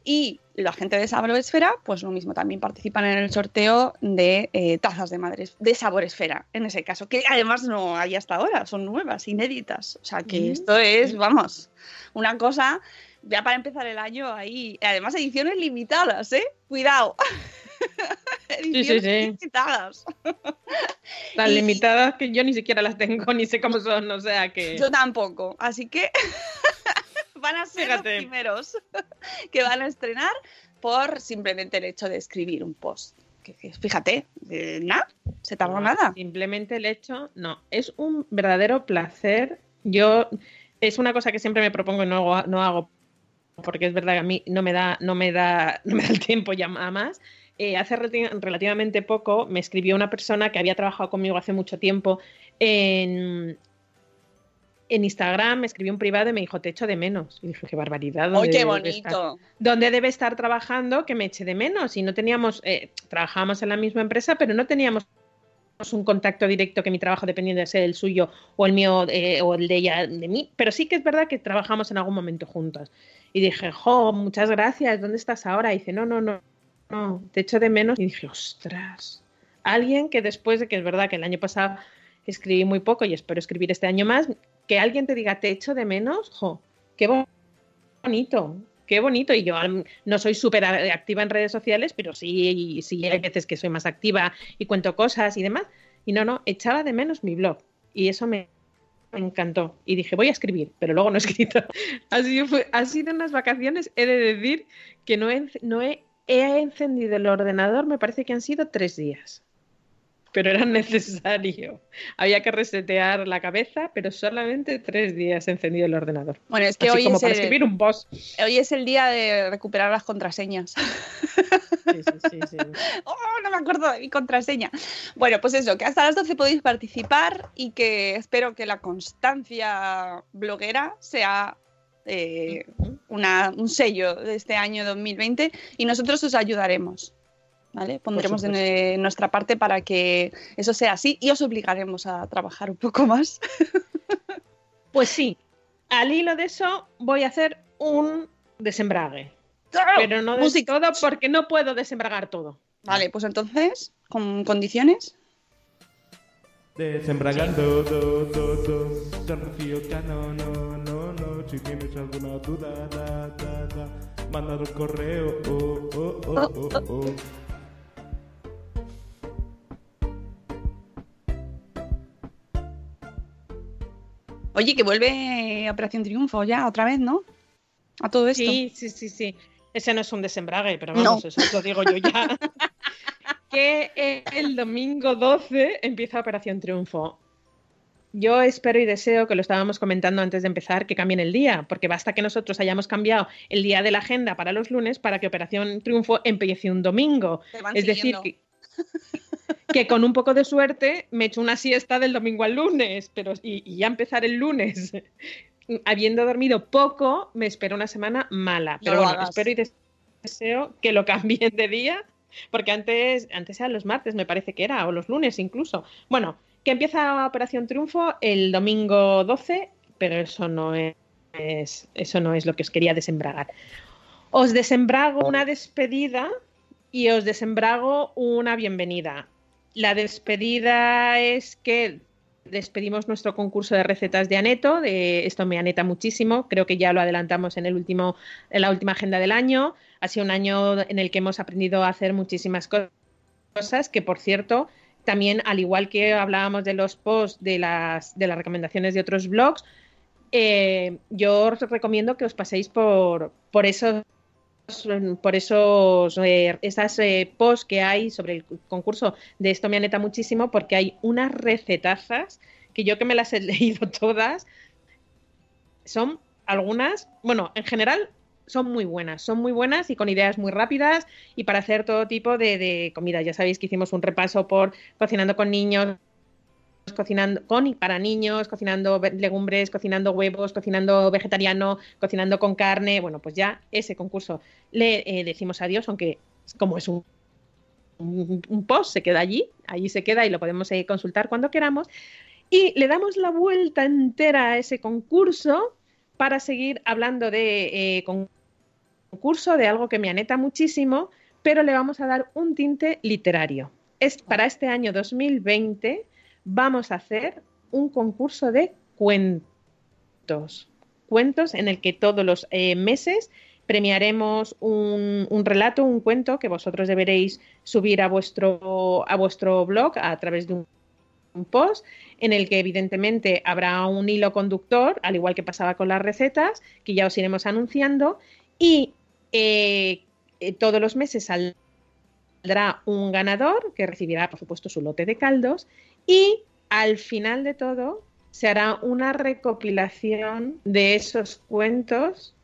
Y la gente de Sabor Esfera, pues lo mismo, también participan en el sorteo de eh, tazas de madres, de Sabor Esfera, en ese caso, que además no hay hasta ahora, son nuevas, inéditas. O sea que Mm. esto es, vamos, una cosa, ya para empezar el año ahí, además ediciones limitadas, ¿eh? Cuidado. [laughs] [laughs] ediciones sí. limitadas. [laughs] Tan Y- limitadas que yo ni siquiera las tengo, [laughs] ni sé cómo son, o sea que... Yo tampoco, así que van a ser Fíjate. los primeros que van a estrenar por simplemente el hecho de escribir un post. Que, que, fíjate, eh, nada, se tardó nada. Simplemente el hecho, no, es un verdadero placer. Yo, es una cosa que siempre me propongo y no hago, no hago porque es verdad que a mí no me da, no me da, [laughs] no me da el tiempo ya a más. Eh, hace relativamente poco me escribió una persona que había trabajado conmigo hace mucho tiempo en, en Instagram, me escribió un privado y me dijo, te echo de menos. Y dije, qué barbaridad. ¡Ay, ¿dónde qué debe estar?". bonito! ¿Dónde debe estar trabajando que me eche de menos? Y no teníamos, eh, trabajábamos en la misma empresa, pero no teníamos un contacto directo que mi trabajo dependiendo de ser el suyo o el mío eh, o el de ella de mí, pero sí que es verdad que trabajamos en algún momento juntas. Y dije, jo, muchas gracias, ¿dónde estás ahora? Y dice, no, no, no, no, te echo de menos. Y dije, ostras, alguien que después de que es verdad que el año pasado escribí muy poco y espero escribir este año más, que alguien te diga, te echo de menos, jo, qué bo- bonito, qué bonito. Y yo no soy súper activa en redes sociales, pero sí, sí hay veces que soy más activa y cuento cosas y demás. Y no, no, echaba de menos mi blog. Y eso me, me encantó. Y dije, voy a escribir, pero luego no he [laughs] escrito. Sido, fue- ha sido unas vacaciones, he de decir que no he, no he encendido el ordenador, me parece que han sido tres días. Pero era [laughs] necesario. Había que resetear la cabeza, pero solamente tres días encendido el ordenador. Bueno, es que Así hoy como es, para el, escribir un post. hoy es el día de recuperar las contraseñas. Sí, sí, sí, sí. [laughs] ¡Oh, no me acuerdo de mi contraseña! Bueno, pues eso, que hasta las 12 podéis participar y que espero que la constancia bloguera sea eh, una- un sello de este año 2020 y nosotros os ayudaremos. ¿Vale? Pondremos de nue- nuestra parte para que eso sea así y os obligaremos a trabajar un poco más. [laughs] Pues sí, al hilo de eso voy a hacer un desembrague. Pero no de Música. todo porque no puedo desembragar todo. Vale, pues entonces, con condiciones. Desembragando, do, do, do, San Rocío Cano, no, no, no, si tienes alguna duda, da, da, da, mandad un correo, oh, oh, oh, oh, oh. Oye, que vuelve Operación Triunfo ya otra vez, ¿no? A todo esto. Sí, sí, sí, sí. Ese no es un desembrague, pero No. vamos, eso lo digo yo ya. [laughs] que eh, el domingo 12 empieza Operación Triunfo. Yo espero y deseo, que lo estábamos comentando antes de empezar, que cambien el día, porque basta que nosotros hayamos cambiado el día de la agenda para los lunes para que Operación Triunfo empiece un domingo. Es decir, que, que con un poco de suerte me echo una siesta del domingo al lunes, pero y, y ya empezar el lunes habiendo dormido poco, me espero una semana mala. Pero bueno, hagas. espero y des- deseo que lo cambien de día, porque antes, antes eran los martes, me parece que era, o los lunes incluso. Bueno, que empieza Operación Triunfo el domingo 12, pero eso no es, eso no es lo que os quería desembragar. Os desembrago una despedida y os desembrago una bienvenida. La despedida es que despedimos nuestro concurso de recetas de Aneto, de esto me aneta muchísimo, creo que ya lo adelantamos en el último en la última agenda del año. Ha sido un año en el que hemos aprendido a hacer muchísimas co- cosas que por cierto, también al igual que hablábamos de los posts de las de las recomendaciones de otros blogs, eh, yo os recomiendo que os paséis por, por esos por esos eh, esas eh, posts que hay sobre el concurso de esto me aneta muchísimo porque hay unas recetazas que yo que me las he [laughs] leído todas son algunas, bueno, en general son muy buenas, son muy buenas y con ideas muy rápidas y para hacer todo tipo de, de comida. Ya sabéis que hicimos un repaso por cocinando con niños, cocinando con y para niños, cocinando legumbres, cocinando huevos, cocinando vegetariano, cocinando con carne. Bueno, pues ya ese concurso le eh, decimos adiós, aunque como es un, un, post, se queda allí, allí se queda y lo podemos eh, consultar cuando queramos. Y le damos la vuelta entera a ese concurso para seguir hablando de eh, con- concurso, de algo que me aneta muchísimo, pero le vamos a dar un tinte literario. Es, para este año 2020 vamos a hacer un concurso de cuentos. Cuentos en el que todos los eh, meses premiaremos un, relato, un cuento que vosotros deberéis subir a vuestro, a vuestro blog a través de un, un post en el que evidentemente habrá un hilo conductor, al igual que pasaba con las recetas, que ya os iremos anunciando, y eh, eh, todos los meses saldrá un ganador que recibirá, por supuesto, su lote de caldos, y al final de todo se hará una recopilación de esos cuentos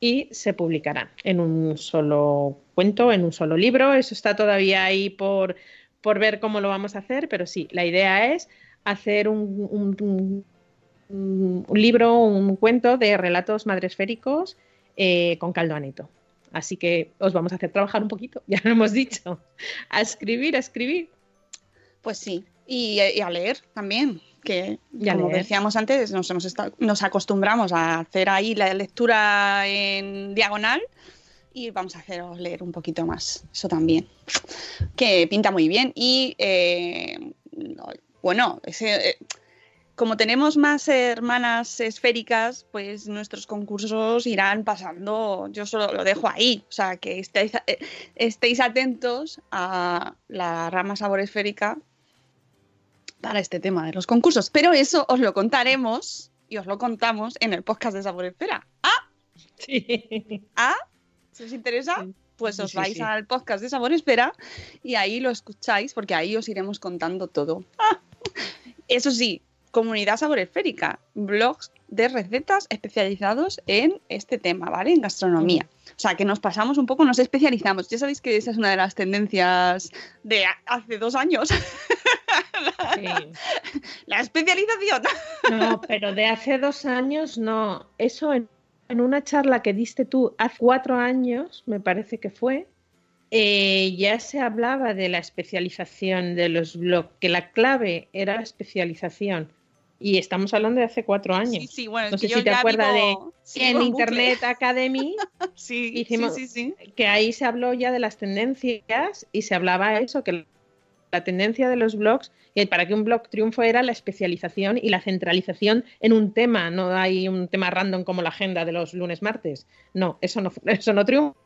y se publicarán en un solo cuento, en un solo libro. Eso está todavía ahí por, por ver cómo lo vamos a hacer, pero sí, la idea es hacer un, libro, un cuento de relatos madresféricos eh, con caldo aneto. Así que os vamos a hacer trabajar un poquito, [laughs] ya lo hemos dicho. A escribir, a escribir. Pues sí, y, y a leer también, que Y a como leer. decíamos antes, nos, hemos esta- nos acostumbramos a hacer ahí la lectura en diagonal y vamos a haceros leer un poquito más, eso también, que pinta muy bien. Y eh, no, bueno, ese, eh, como tenemos más hermanas esféricas, pues nuestros concursos irán pasando, yo solo lo dejo ahí, o sea, que estéis, eh, estéis atentos a la rama sabor esférica para este tema de los concursos. Pero eso os lo contaremos y os lo contamos en el podcast de Sabor Esfera. ¿Ah? Sí. ¿Ah? Si os interesa, pues os sí, vais sí. al podcast de Sabor Esfera y ahí lo escucháis porque ahí os iremos contando todo. Ah. Eso sí, comunidad Sabor Esférica, blogs de recetas especializados en este tema, ¿vale? En gastronomía. O sea, que nos pasamos un poco, nos especializamos. Ya sabéis que esa es una de las tendencias de hace dos años. Sí. [laughs] La especialización. No, pero de hace dos años no. Eso en, en una charla que diste tú hace cuatro años, me parece que fue, eh, ya se hablaba de la especialización de los blogs, que la clave era la especialización. Y estamos hablando de hace cuatro años. Sí, sí, bueno, No sé si te acuerdas vivo- de en bucle. Internet Academy, [laughs] Sí, hicimos- sí, sí, sí. que ahí se habló ya de las tendencias y se hablaba eso, que la tendencia de los blogs, y para que un blog triunfe era la especialización y la centralización en un tema, no hay un tema random como la agenda de los lunes martes. No, eso no, [laughs] eso no triunfa,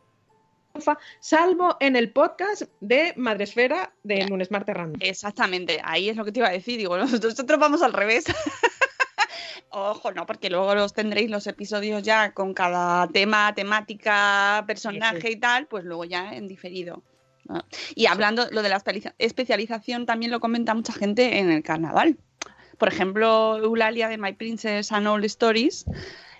salvo en el podcast de Madresfera de lunes martes random. Exactamente, ahí es lo que te iba a decir. Digo, [laughs] nosotros vamos al revés. [laughs] Ojo, no, porque luego los tendréis los episodios ya con cada tema, temática, personaje y tal, pues luego ya en diferido. ¿no? Y hablando lo de la especializa- especialización, también lo comenta mucha gente en el carnaval. Por ejemplo, Eulalia de My Princess and All Stories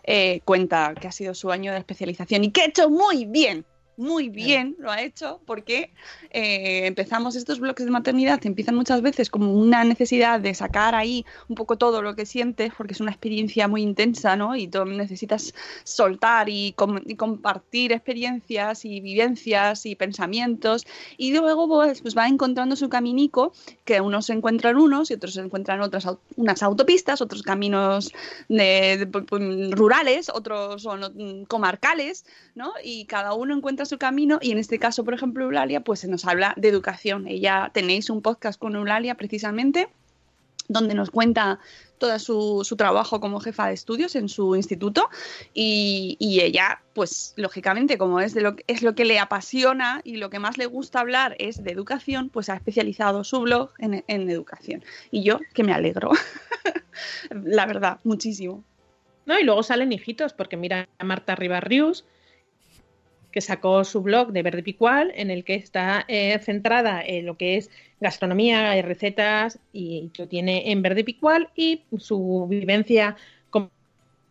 eh, cuenta que ha sido su año de especialización y que ha hecho muy bien, muy bien lo ha hecho porque eh, empezamos estos bloques de maternidad, empiezan muchas veces como una necesidad de sacar ahí un poco todo lo que sientes, porque es una experiencia muy intensa, ¿no? Y tú necesitas soltar y, com- y compartir experiencias y vivencias y pensamientos, y luego pues, pues va encontrando su caminico, que unos se encuentran unos y otros se encuentran otras unas autopistas, otros caminos de- de- pu- pu- rurales, otros son mm, comarcales, ¿no? Y cada uno encuentra su camino y en este caso, por ejemplo, Eulalia, pues se nos habla de educación. Ella tenéis un podcast con Eulalia precisamente donde nos cuenta todo su, su trabajo como jefa de estudios en su instituto y, y ella, pues lógicamente, como es, de lo, es lo que le apasiona y lo que más le gusta hablar es de educación, pues ha especializado su blog en, en educación. Y yo, que me alegro, [laughs] la verdad, muchísimo. ¿no? Y luego salen hijitos, porque mira a Marta Ribarrius, que sacó su blog de Verde Picual, en el que está eh, centrada en lo que es gastronomía y recetas, y lo tiene en Verde Picual, y su vivencia como,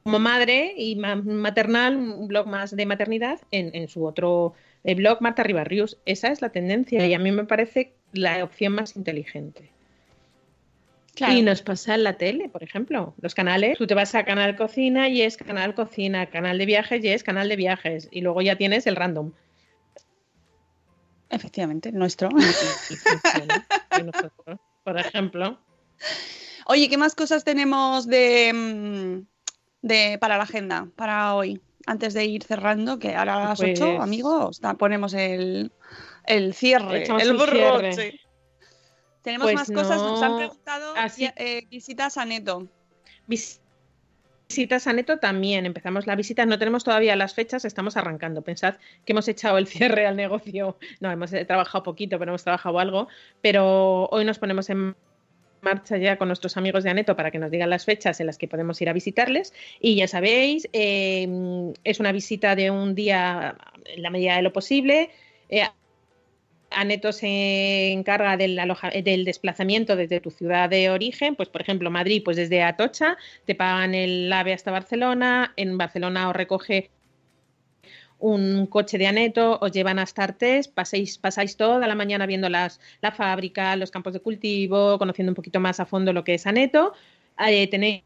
madre y ma- maternal, un blog más de maternidad, en, en su otro eh, blog, Marta Ribarrius. Esa es la tendencia, y a mí me parece la opción más inteligente. Y nos pasa en la tele, por ejemplo. Los canales, tú te vas a Canal Cocina y es Canal Cocina, Canal de Viajes y es Canal de Viajes. Y luego ya tienes el random. Efectivamente, nuestro. Por ejemplo. Oye, ¿qué más cosas tenemos de, mm, de para la agenda para hoy? Antes de ir cerrando, que ahora a las Pues- 8, amigos, ponemos el, el cierre, Echamos el el cierre. Tenemos Pues más cosas, nos han preguntado así- eh, visitas a Neto. Vis- visitas a Neto también. Empezamos la visita, no tenemos todavía las fechas, estamos arrancando. Pensad que hemos echado el [laughs] cierre al negocio. No, hemos eh, trabajado poquito, pero hemos trabajado algo. Pero hoy nos ponemos en marcha ya con nuestros amigos de Aneto para que nos digan las fechas en las que podemos ir a visitarles. Y ya sabéis, eh, es una visita de un día en la medida de lo posible. Eh, Aneto se encarga del, aloja- del desplazamiento desde tu ciudad de origen, pues por ejemplo Madrid, pues desde Atocha, te pagan el AVE hasta Barcelona, en Barcelona os recoge un coche de Aneto, os llevan hasta Artés, pasáis, pasáis toda la mañana viendo las, la fábrica, los campos de cultivo, conociendo un poquito más a fondo lo que es Aneto. Eh, tenéis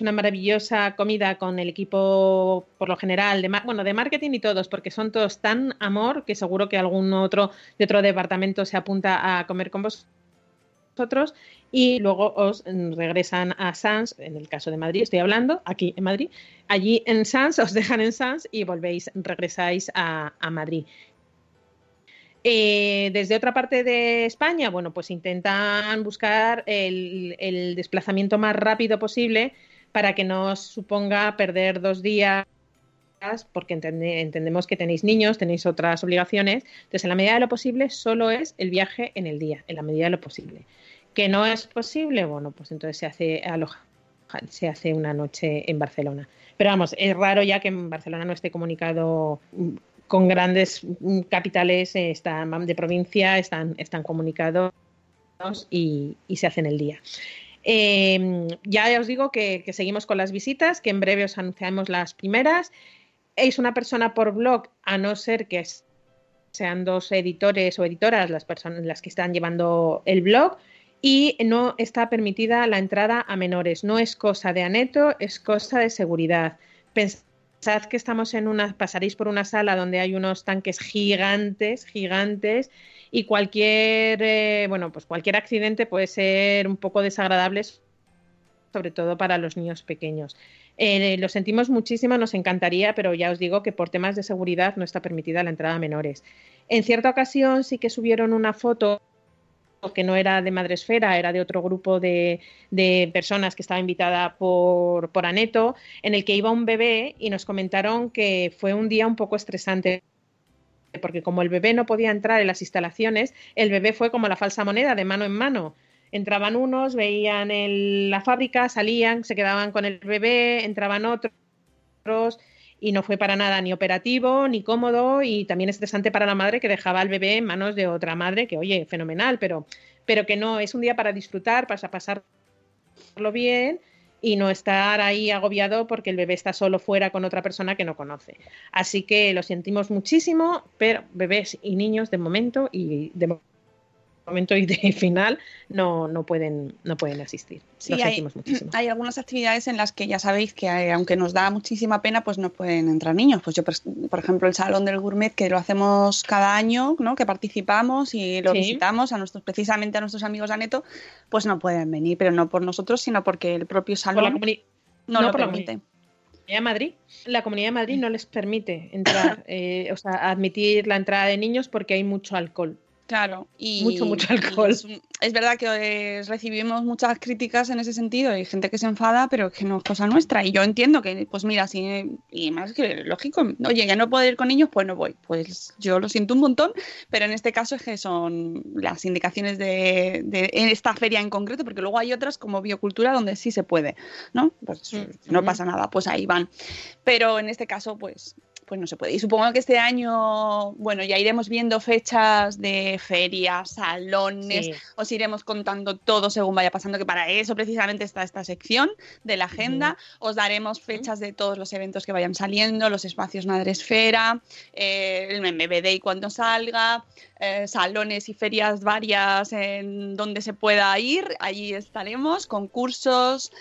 una maravillosa comida con el equipo, por lo general, de, bueno, de marketing y todos, porque son todos tan amor que seguro que algún otro de otro departamento se apunta a comer con vosotros y luego os regresan a Sans, en el caso de Madrid estoy hablando, aquí en Madrid, allí en Sans, os dejan en Sans y volvéis, regresáis a, a Madrid. Eh, desde otra parte de España, bueno, pues intentan buscar el, el desplazamiento más rápido posible para que no os suponga perder dos días porque entende- entendemos que tenéis niños, tenéis otras obligaciones. Entonces, en la medida de lo posible, solo es el viaje en el día, en la medida de lo posible. ¿Que no es posible? Bueno, pues entonces se hace aloja, se hace una noche en Barcelona. Pero vamos, es raro ya que en Barcelona no esté comunicado mm, con grandes mm, capitales eh, están, de provincia, están, están comunicados y, y se hacen el día. Eh, ya os digo que, seguimos con las visitas, que en breve os anunciamos las primeras. Es una persona por blog, a no ser que sean dos editores o editoras las personas las que están llevando el blog y no está permitida la entrada a menores. No es cosa de aneto, es cosa de seguridad. Que estamos en una, pasaréis por una sala donde hay unos tanques gigantes, gigantes, y cualquier, eh, bueno, pues cualquier accidente puede ser un poco desagradable, sobre todo para los niños pequeños. Eh, lo sentimos muchísimo, nos encantaría, pero ya os digo que por temas de seguridad no está permitida la entrada a menores. En cierta ocasión sí que subieron una foto que no era de Madresfera, era de otro grupo de, de personas que estaba invitada por, por Aneto, en el que iba un bebé y nos comentaron que fue un día un poco estresante porque como el bebé no podía entrar en las instalaciones, el bebé fue como la falsa moneda de mano en mano. Entraban unos, veían el- la fábrica, salían, se quedaban con el bebé, entraban otros y no fue para nada ni operativo ni cómodo y también estresante para la madre que dejaba al bebé en manos de otra madre que oye fenomenal pero pero que no es un día para disfrutar para pasarlo bien y no estar ahí agobiado porque el bebé está solo fuera con otra persona que no conoce. Así que lo sentimos muchísimo pero bebés y niños de momento y de mo- momento y de [laughs] final no, no pueden no pueden asistir Sí, lo hay, sentimos muchísimo hay algunas actividades en las que ya sabéis que eh, aunque nos da muchísima pena, pues no pueden entrar niños. Pues yo, por, ejemplo, el Salón del Gourmet, que lo hacemos cada año, ¿no? que participamos y lo Sí. visitamos a nuestros, precisamente a nuestros amigos de Aneto, pues no pueden venir, pero no por nosotros, sino porque el propio la salón no, no, lo por la permite. Comunidad de Madrid, la Comunidad de Madrid no les permite entrar, [laughs] eh, o sea, admitir la entrada de niños porque hay mucho alcohol. Claro, y Mucho, mucho y alcohol. Es, es verdad que eh, recibimos muchas críticas en ese sentido, hay gente que se enfada, pero que no es cosa nuestra. Y yo entiendo que, pues mira, si, y más que lógico, oye, que no puedo ir con niños, pues no voy. Pues yo lo siento un montón, pero en este caso es que son las indicaciones de, de en esta feria en concreto, porque luego hay otras como biocultura donde sí se puede, ¿no? Pues Mm, no ujú. pasa nada, pues ahí van. Pero en este caso, pues pues no se puede. Y supongo que este año, bueno, ya iremos viendo fechas de ferias, salones, Sí. os iremos contando todo según vaya pasando, que para eso precisamente está esta sección de la agenda. Os daremos fechas de todos los eventos que vayan saliendo, los espacios Madresfera, eh, el MBD y cuando salga, eh, salones y ferias varias en donde se pueda ir, allí estaremos, concursos.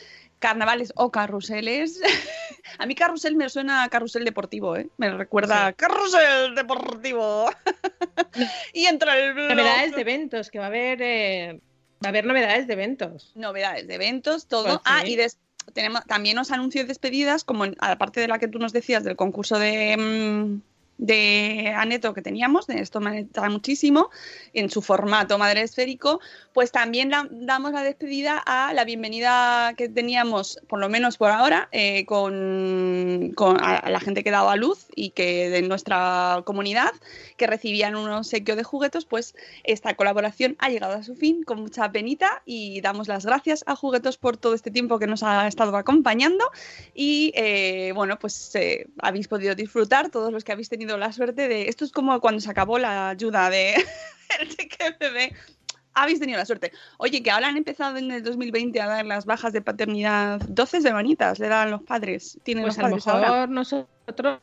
Carnavales o carruseles. [laughs] A mí carrusel me suena a carrusel deportivo, ¿eh? Me recuerda a carrusel deportivo. [laughs] y entra el blog. Novedades de eventos, que va a haber, eh, va a haber novedades de eventos. novedades de eventos, todo. Pues ah, sí. y tenemos también os anuncio despedidas, como en- aparte de la que tú nos decías del concurso de, mm, de Aneto que teníamos, de esto me está muchísimo, en su formato madre esférico, pues también la- damos la despedida a la bienvenida que teníamos, por lo menos por ahora, eh, con, con a, a la gente que daba luz y que de nuestra comunidad, que recibían un obsequio de juguetes, pues esta colaboración ha llegado a su fin con mucha penita y damos las gracias a Juguetos por todo este tiempo que nos ha estado acompañando y eh, bueno, pues eh, habéis podido disfrutar todos los que habéis tenido la suerte de... Esto es como cuando se acabó la ayuda de [laughs] el. Habéis tenido la suerte. Oye, que ahora han empezado en el 2020 a dar las bajas de paternidad, 12 semanitas le dan los padres. Tienen Pues los a lo padres ahora. mejor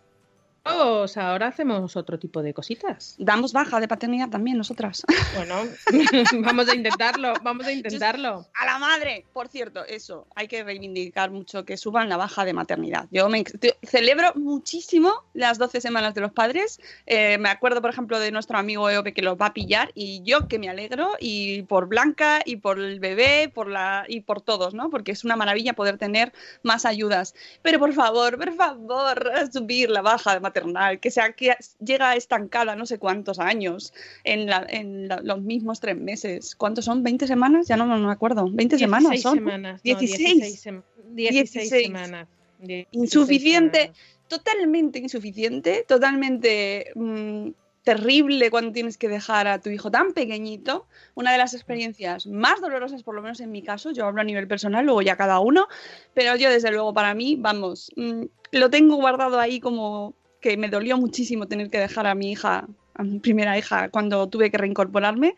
nosotros ahora hacemos otro tipo de cositas. Damos baja de paternidad también nosotras. Bueno, [laughs] vamos a intentarlo, vamos a intentarlo. A la madre, por cierto, eso, hay que reivindicar mucho que suban la baja de maternidad. Yo me celebro muchísimo las 12 semanas de los padres. Eh, me acuerdo, por ejemplo, de nuestro amigo Eope que los va a pillar y yo que me alegro y por Blanca y por el bebé por la, y por todos, ¿no? Porque es una maravilla poder tener más ayudas. Pero por favor, por favor, subir la baja de maternal, que, sea, que llega estancada no sé cuántos años en, la- en la- los mismos tres meses. ¿Cuántos son? ¿20 semanas? Ya no, no me acuerdo. 20 semanas 16 son. semanas. no, 16. 16, sem- 16 16. semanas. 16 Insuficiente. semanas. Totalmente insuficiente, totalmente mm, terrible cuando tienes que dejar a tu hijo tan pequeñito. Una de las experiencias más dolorosas, por lo menos en mi caso, yo hablo a nivel personal, luego ya cada uno, pero yo desde luego para mí, vamos, mm, lo tengo guardado ahí como que me dolió muchísimo tener que dejar a mi hija, a mi primera hija, cuando tuve que reincorporarme.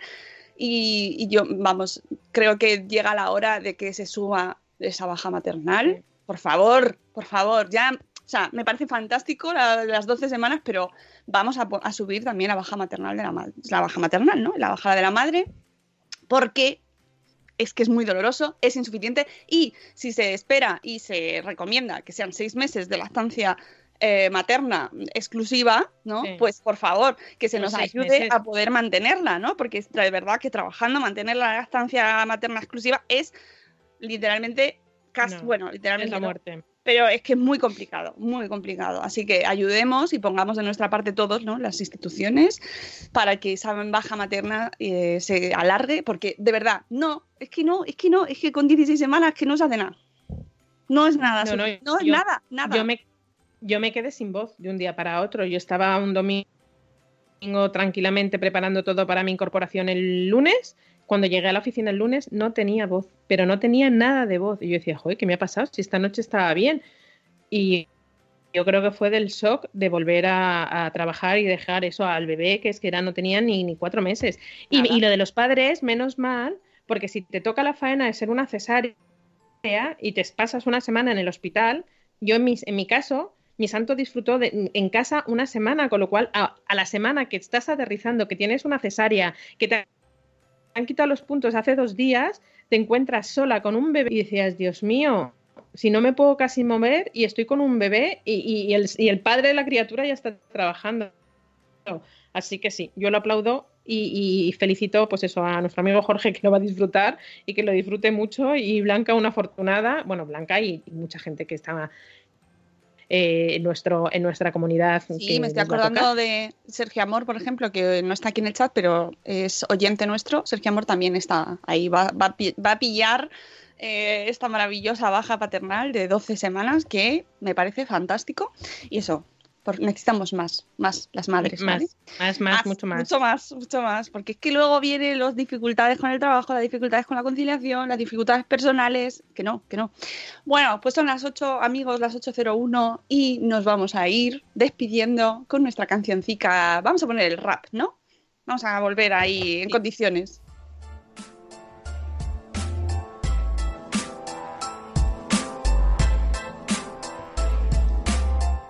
Y, y yo, vamos, creo que llega la hora de que se suba esa baja maternal. Por favor, por favor, ya, o sea, me parece fantástico la- las 12 semanas, pero vamos a subir también la baja maternal de la madre, la baja maternal, ¿no? La baja de la madre, porque es que es muy doloroso, es insuficiente y si se espera y se recomienda que sean seis meses de lactancia eh, materna exclusiva, ¿no? Sí. Pues por favor, que se Los nos ayude meses. a poder mantenerla, ¿no? Porque es de verdad que trabajando, mantener la lactancia materna exclusiva es literalmente casi, No, bueno, Es literalmente la no, muerte. pero es que es muy complicado, muy complicado. Así que ayudemos y pongamos de nuestra parte todos, ¿no? Las instituciones, para que esa baja materna eh, se alargue, porque de verdad, no, es que no, es que no, es que con 16 semanas que no se hace nada. No es nada, No, Sofi, no, no, es yo- nada, nada. Yo me, yo me quedé sin voz de un día para otro. Yo estaba un domingo tranquilamente preparando todo para mi incorporación el lunes. Cuando llegué a la oficina el lunes no tenía voz, pero no tenía nada de voz. Y yo decía, joder, ¿qué me ha pasado? Si esta noche estaba bien. Y yo creo que fue del shock de volver a, a trabajar y dejar eso al bebé, que es que era, no tenía ni, ni cuatro meses. Y, y lo de los padres, menos mal, porque si te toca la faena de ser una cesárea y te pasas una semana en el hospital, yo en mi, en mi caso, mi santo disfrutó de, en casa una semana, con lo cual a, la semana que estás aterrizando, que tienes una cesárea, que te han quitado los puntos hace dos días, te encuentras sola con un bebé y decías, Dios mío, si no me puedo casi mover y estoy con un bebé y, el, padre de la criatura ya está trabajando. Así que sí, yo lo aplaudo y, felicito pues eso a nuestro amigo Jorge que lo va a disfrutar y que lo disfrute mucho y Blanca una afortunada, bueno, Blanca y, y mucha gente que estaba eh, en, nuestro, en nuestra comunidad. Sí, me estoy acordando de Sergio Amor, por ejemplo, que no está aquí en el chat, pero es oyente nuestro. Sergio Amor también está ahí, va, va va a pillar eh, esta maravillosa baja paternal de 12 semanas que me parece fantástico. Y eso, necesitamos más, más las madres. más, ¿vale? más, más, mucho más. Mucho más, mucho más. Porque es que luego vienen las dificultades con el trabajo, las dificultades con la conciliación, las dificultades personales. Que no, que no. Bueno, pues son las 8, amigos, las 8.01 y nos vamos a ir despidiendo con nuestra cancioncica. Vamos a poner el rap, ¿no? Vamos a volver ahí en condiciones.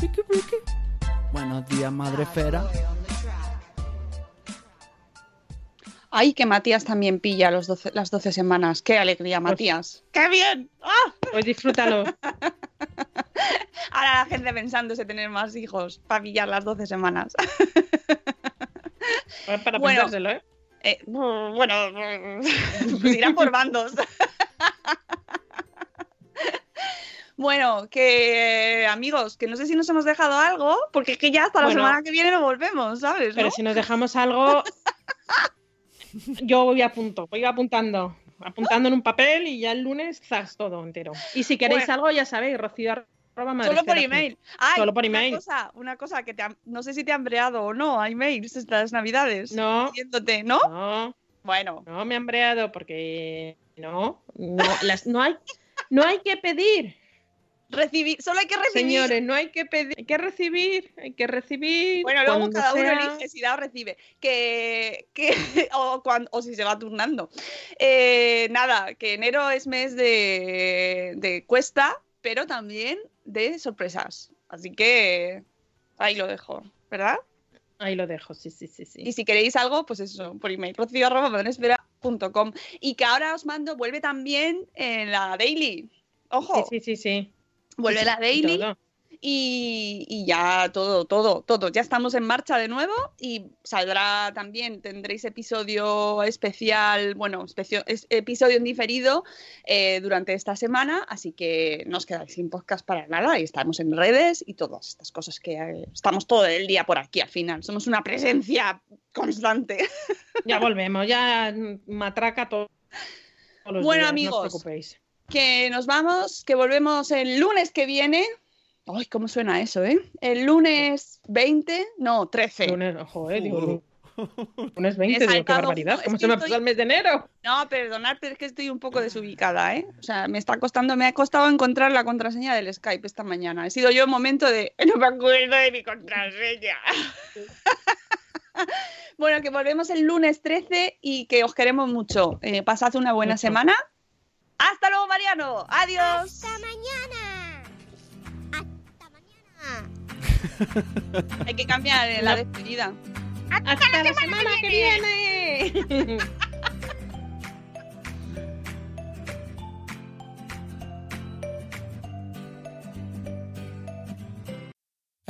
Piqui, piqui. Buenos días, madre Fera. Ay, que Matías también pilla los 12, las 12 semanas. ¡Qué alegría, pues Matías! ¡Qué bien! ¡Ah! Pues disfrútalo. [laughs] Ahora la gente pensándose tener más hijos para pillar las 12 semanas. [laughs] para bueno, pensárselo, ¿eh? ¿eh? Bueno, [laughs] pues irán por bandos. Bueno, que amigos, que no sé si nos hemos dejado algo, porque es que ya hasta la semana que viene no volvemos, ¿sabes? Pero no? si nos dejamos algo, yo voy a punto, voy apuntando, apuntando en un papel y ya el lunes zas todo entero. Y si queréis Bueno. algo, ya sabéis, rocío arroba Solo por email. Ay, Solo por una email. cosa, una cosa que te no sé si te han breado o no, hay mails estas navidades. No, Diciéndote, ¿no? no, Bueno, no me han breado porque no, no, las, no hay, no hay que pedir, recibir, solo hay que recibir. señores, no hay que pedir, hay que recibir, hay que recibir. Bueno, luego cuando cada uno sea- elige si da o recibe. Que, que, [laughs] o, cuan- o si se va turnando. Eh, nada, que enero es mes de, de cuesta, pero también de sorpresas. Así que ahí lo dejo, ¿verdad? Ahí lo dejo, sí, sí, sí, sí. Y si queréis algo, pues eso, por email, rocío.madresfera.com. Y que ahora os mando, vuelve también en la Daily. Ojo, Sí, sí, sí, sí. Vuelve la Daily. Y, y ya todo, todo, todo. Ya estamos en marcha de nuevo y saldrá también, tendréis episodio especial, bueno, especio- es- episodio en diferido eh, durante esta semana, así que no os quedáis sin podcast para nada y estamos en redes y todas estas cosas que eh, estamos todo el día por aquí al final. Somos una presencia constante. Ya volvemos, ya matraca todo. [laughs] todos los Bueno, días, amigos. No os preocupéis. Que nos vamos, que volvemos el lunes que viene. Ay, ¿cómo suena eso, eh? El lunes 20, no, 13. Lunes, ojo, eh, digo, lunes Me he 20, digo, qué barbaridad. es ¿Cómo que se me estoy- pasó el mes de enero? No, perdonad, pero es que estoy un poco desubicada, ¿eh? O sea, me está costando, me ha costado encontrar la contraseña del Skype esta mañana. He sido yo un momento de, no me acuerdo de mi contraseña. [laughs] bueno, que volvemos el lunes 13 y que os queremos mucho. Eh, pasad una buena Mucho. semana. Hasta luego, Mariano. Adiós. Hasta mañana. Hasta mañana. [laughs] Hay que cambiar eh, la despedida. Hasta la semana que viene. [laughs]